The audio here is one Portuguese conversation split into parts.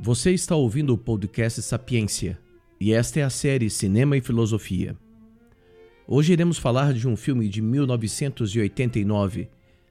Você está ouvindo o podcast Sapiência e esta é a série Cinema e Filosofia. Hoje iremos falar de um filme de 1989,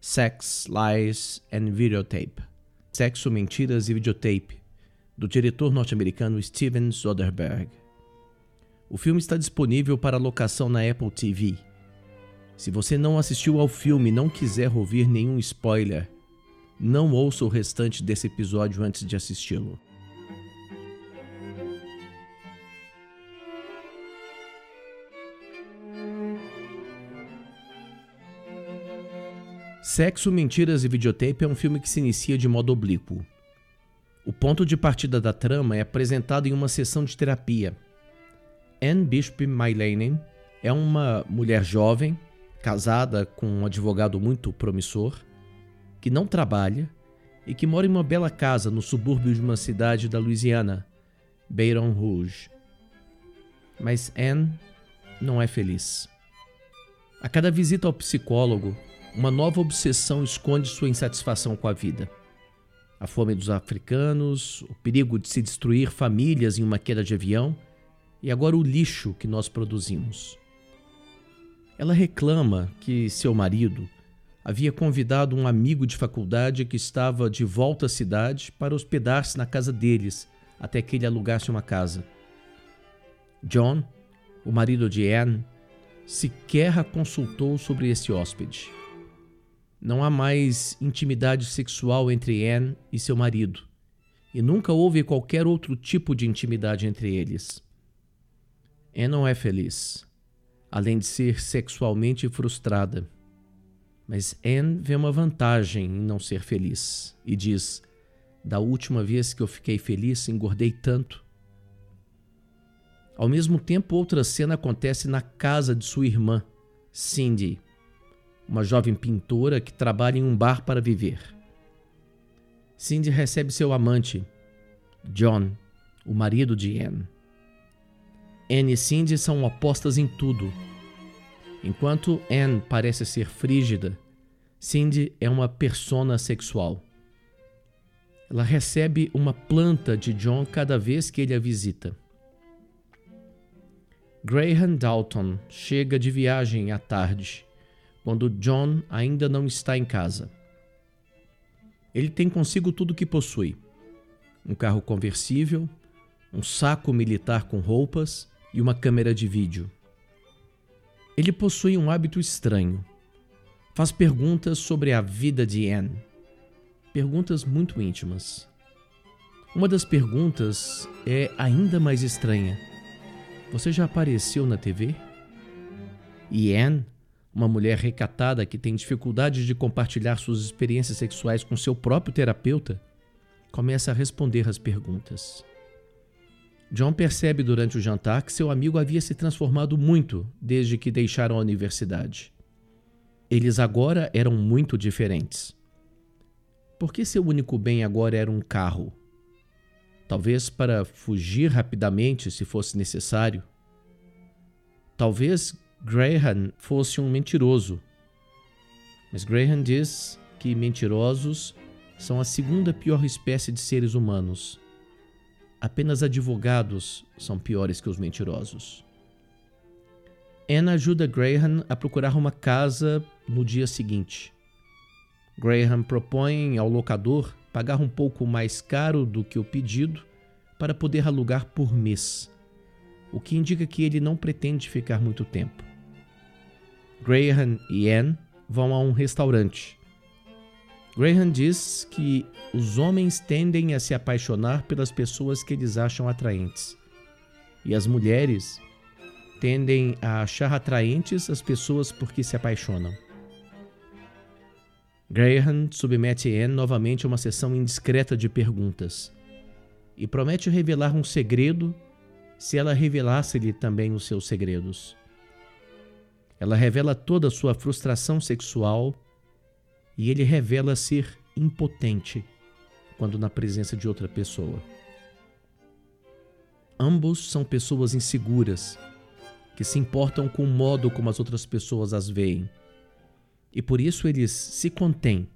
Sex, Lies and Videotape Sexo, Mentiras e Videotape, do diretor norte-americano Steven Soderbergh. O filme está disponível para locação na Apple TV. Se você não assistiu ao filme e não quiser ouvir nenhum spoiler, não ouça o restante desse episódio antes de assisti-lo. Sexo, Mentiras e Videotape é um filme que se inicia de modo oblíquo. O ponto de partida da trama é apresentado em uma sessão de terapia. Anne Bishop Mylanen é uma mulher jovem, casada com um advogado muito promissor, que não trabalha e que mora em uma bela casa no subúrbio de uma cidade da Louisiana, Baton Rouge. Mas Anne não é feliz. A cada visita ao psicólogo, uma nova obsessão esconde sua insatisfação com a vida. A fome dos africanos, o perigo de se destruir famílias em uma queda de avião e agora o lixo que nós produzimos. Ela reclama que seu marido havia convidado um amigo de faculdade que estava de volta à cidade para hospedar-se na casa deles até que ele alugasse uma casa. John, o marido de Anne, sequer a consultou sobre esse hóspede. Não há mais intimidade sexual entre Anne e seu marido, e nunca houve qualquer outro tipo de intimidade entre eles. Anne não é feliz, além de ser sexualmente frustrada. Mas Anne vê uma vantagem em não ser feliz e diz: Da última vez que eu fiquei feliz, engordei tanto. Ao mesmo tempo, outra cena acontece na casa de sua irmã, Cindy uma jovem pintora que trabalha em um bar para viver. Cindy recebe seu amante, John, o marido de Anne. Anne e Cindy são opostas em tudo. Enquanto Anne parece ser frígida, Cindy é uma persona sexual. Ela recebe uma planta de John cada vez que ele a visita. Graham Dalton chega de viagem à tarde quando John ainda não está em casa. Ele tem consigo tudo o que possui: um carro conversível, um saco militar com roupas e uma câmera de vídeo. Ele possui um hábito estranho. Faz perguntas sobre a vida de Anne. Perguntas muito íntimas. Uma das perguntas é ainda mais estranha. Você já apareceu na TV? E Anne uma mulher recatada que tem dificuldade de compartilhar suas experiências sexuais com seu próprio terapeuta, começa a responder às perguntas. John percebe durante o jantar que seu amigo havia se transformado muito desde que deixaram a universidade. Eles agora eram muito diferentes. Por que seu único bem agora era um carro? Talvez para fugir rapidamente se fosse necessário. Talvez Graham fosse um mentiroso. Mas Graham diz que mentirosos são a segunda pior espécie de seres humanos. Apenas advogados são piores que os mentirosos. Anna ajuda Graham a procurar uma casa no dia seguinte. Graham propõe ao locador pagar um pouco mais caro do que o pedido para poder alugar por mês, o que indica que ele não pretende ficar muito tempo. Graham e Anne vão a um restaurante. Graham diz que os homens tendem a se apaixonar pelas pessoas que eles acham atraentes, e as mulheres tendem a achar atraentes as pessoas por que se apaixonam. Graham submete Anne novamente a uma sessão indiscreta de perguntas e promete revelar um segredo se ela revelasse-lhe também os seus segredos. Ela revela toda a sua frustração sexual e ele revela ser impotente quando na presença de outra pessoa. Ambos são pessoas inseguras que se importam com o modo como as outras pessoas as veem. E por isso eles se contêm,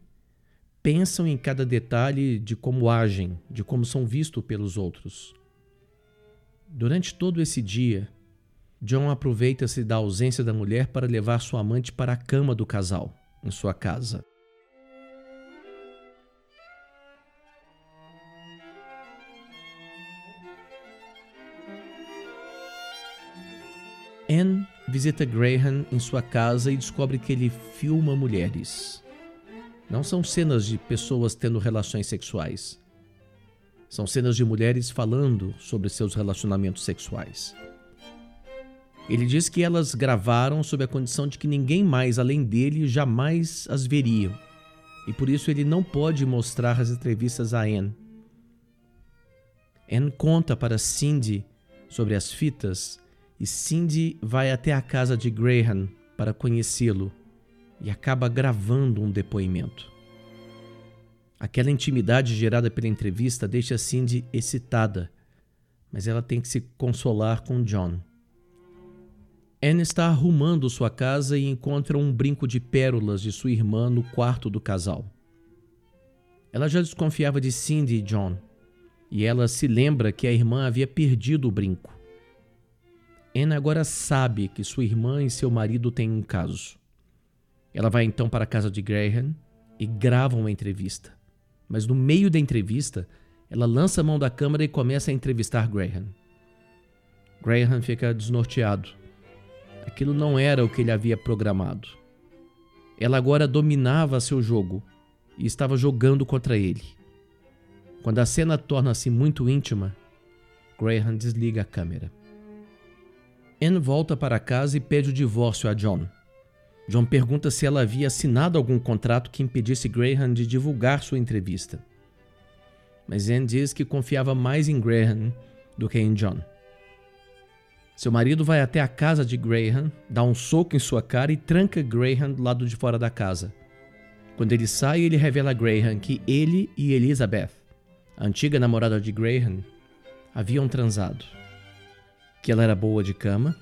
pensam em cada detalhe de como agem, de como são vistos pelos outros. Durante todo esse dia, John aproveita-se da ausência da mulher para levar sua amante para a cama do casal, em sua casa. Anne visita Graham em sua casa e descobre que ele filma mulheres. Não são cenas de pessoas tendo relações sexuais. São cenas de mulheres falando sobre seus relacionamentos sexuais. Ele diz que elas gravaram sob a condição de que ninguém mais além dele jamais as veria. E por isso ele não pode mostrar as entrevistas a Anne. Anne conta para Cindy sobre as fitas e Cindy vai até a casa de Graham para conhecê-lo e acaba gravando um depoimento. Aquela intimidade gerada pela entrevista deixa Cindy excitada, mas ela tem que se consolar com John. Anne está arrumando sua casa e encontra um brinco de pérolas de sua irmã no quarto do casal. Ela já desconfiava de Cindy e John, e ela se lembra que a irmã havia perdido o brinco. Anne agora sabe que sua irmã e seu marido têm um caso. Ela vai então para a casa de Graham e grava uma entrevista. Mas no meio da entrevista, ela lança a mão da câmera e começa a entrevistar Graham. Graham fica desnorteado. Aquilo não era o que ele havia programado. Ela agora dominava seu jogo e estava jogando contra ele. Quando a cena torna-se muito íntima, Graham desliga a câmera. Anne volta para casa e pede o divórcio a John. John pergunta se ela havia assinado algum contrato que impedisse Graham de divulgar sua entrevista. Mas Anne diz que confiava mais em Graham do que em John. Seu marido vai até a casa de Graham, dá um soco em sua cara e tranca Graham do lado de fora da casa. Quando ele sai, ele revela a Graham que ele e Elizabeth, a antiga namorada de Graham, haviam transado que ela era boa de cama,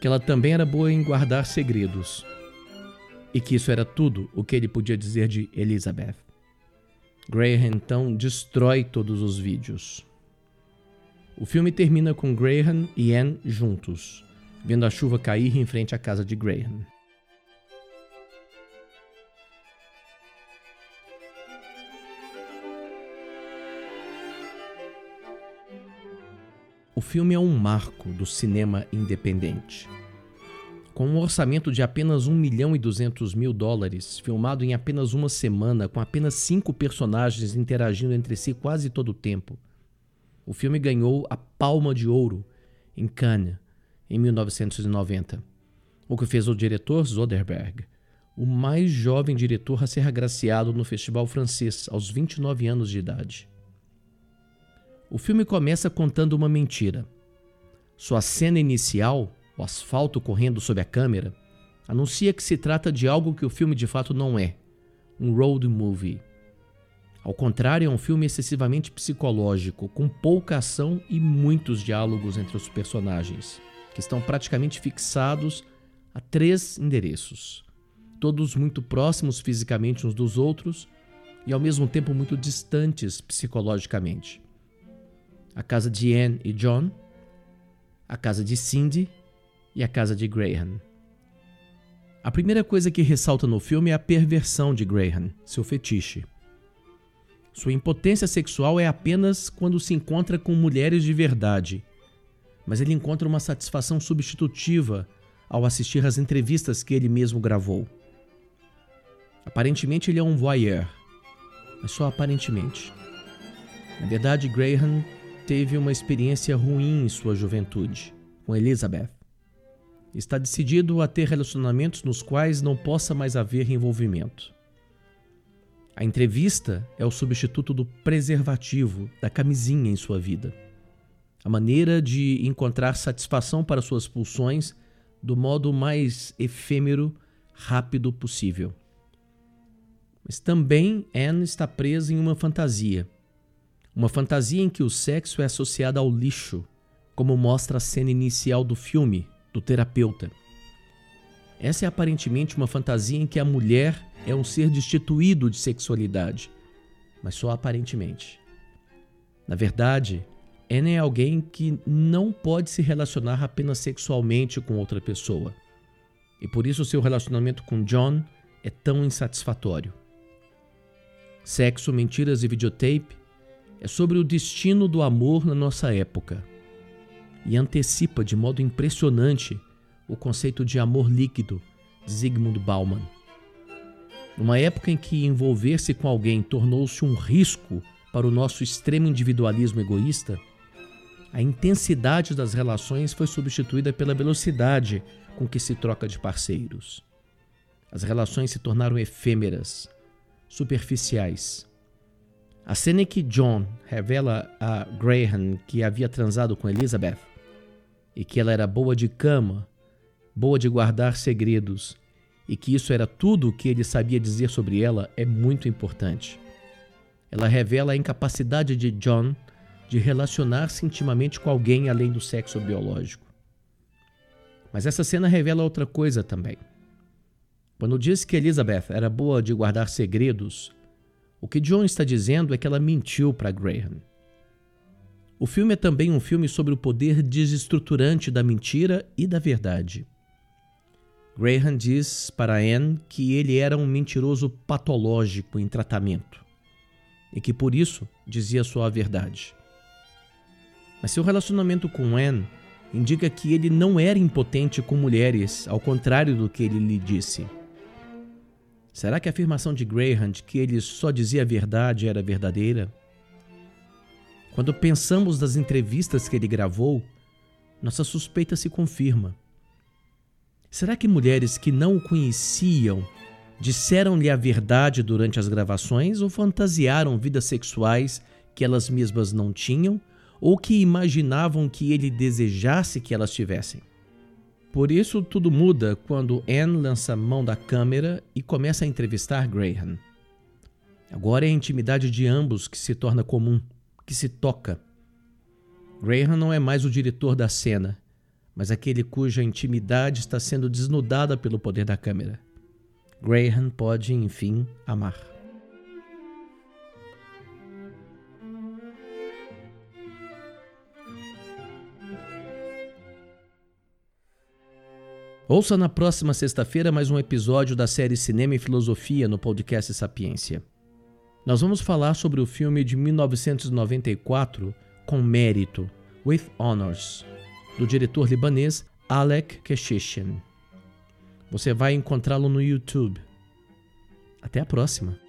que ela também era boa em guardar segredos, e que isso era tudo o que ele podia dizer de Elizabeth. Graham então destrói todos os vídeos. O filme termina com Graham e Anne juntos, vendo a chuva cair em frente à casa de Graham. O filme é um marco do cinema independente. Com um orçamento de apenas 1 milhão e 200 mil dólares, filmado em apenas uma semana, com apenas cinco personagens interagindo entre si quase todo o tempo, o filme ganhou a Palma de Ouro em Cannes em 1990, o que fez o diretor Soderbergh o mais jovem diretor a ser agraciado no festival francês aos 29 anos de idade. O filme começa contando uma mentira. Sua cena inicial, o asfalto correndo sob a câmera, anuncia que se trata de algo que o filme de fato não é um road movie. Ao contrário, é um filme excessivamente psicológico, com pouca ação e muitos diálogos entre os personagens, que estão praticamente fixados a três endereços, todos muito próximos fisicamente uns dos outros e ao mesmo tempo muito distantes psicologicamente a casa de Anne e John, a casa de Cindy e a casa de Graham. A primeira coisa que ressalta no filme é a perversão de Graham, seu fetiche. Sua impotência sexual é apenas quando se encontra com mulheres de verdade, mas ele encontra uma satisfação substitutiva ao assistir às entrevistas que ele mesmo gravou. Aparentemente ele é um voyeur, mas só aparentemente. Na verdade, Graham teve uma experiência ruim em sua juventude com Elizabeth. Está decidido a ter relacionamentos nos quais não possa mais haver envolvimento. A entrevista é o substituto do preservativo, da camisinha em sua vida. A maneira de encontrar satisfação para suas pulsões do modo mais efêmero, rápido possível. Mas também Anne está presa em uma fantasia uma fantasia em que o sexo é associado ao lixo, como mostra a cena inicial do filme, do terapeuta. Essa é aparentemente uma fantasia em que a mulher é um ser destituído de sexualidade, mas só aparentemente. Na verdade, Anne é alguém que não pode se relacionar apenas sexualmente com outra pessoa. E por isso seu relacionamento com John é tão insatisfatório. Sexo, Mentiras e Videotape é sobre o destino do amor na nossa época e antecipa de modo impressionante o conceito de amor líquido de Zygmunt Bauman. Numa época em que envolver-se com alguém tornou-se um risco para o nosso extremo individualismo egoísta, a intensidade das relações foi substituída pela velocidade com que se troca de parceiros. As relações se tornaram efêmeras, superficiais. A cena em que John revela a Graham que havia transado com Elizabeth e que ela era boa de cama, boa de guardar segredos e que isso era tudo o que ele sabia dizer sobre ela é muito importante. Ela revela a incapacidade de John de relacionar-se intimamente com alguém além do sexo biológico. Mas essa cena revela outra coisa também. Quando diz que Elizabeth era boa de guardar segredos, o que John está dizendo é que ela mentiu para Graham. O filme é também um filme sobre o poder desestruturante da mentira e da verdade. Graham diz para Anne que ele era um mentiroso patológico em tratamento e que por isso dizia só a verdade. Mas seu relacionamento com Anne indica que ele não era impotente com mulheres, ao contrário do que ele lhe disse. Será que a afirmação de Graham de que ele só dizia a verdade era verdadeira? Quando pensamos nas entrevistas que ele gravou, nossa suspeita se confirma. Será que mulheres que não o conheciam disseram-lhe a verdade durante as gravações ou fantasiaram vidas sexuais que elas mesmas não tinham ou que imaginavam que ele desejasse que elas tivessem? Por isso, tudo muda quando Anne lança mão da câmera e começa a entrevistar Graham. Agora é a intimidade de ambos que se torna comum, que se toca. Graham não é mais o diretor da cena, mas aquele cuja intimidade está sendo desnudada pelo poder da câmera. Graham pode, enfim, amar. Ouça na próxima sexta-feira mais um episódio da série Cinema e Filosofia no podcast Sapiência. Nós vamos falar sobre o filme de 1994 Com Mérito, With Honors, do diretor libanês Alec Keshishian. Você vai encontrá-lo no YouTube. Até a próxima!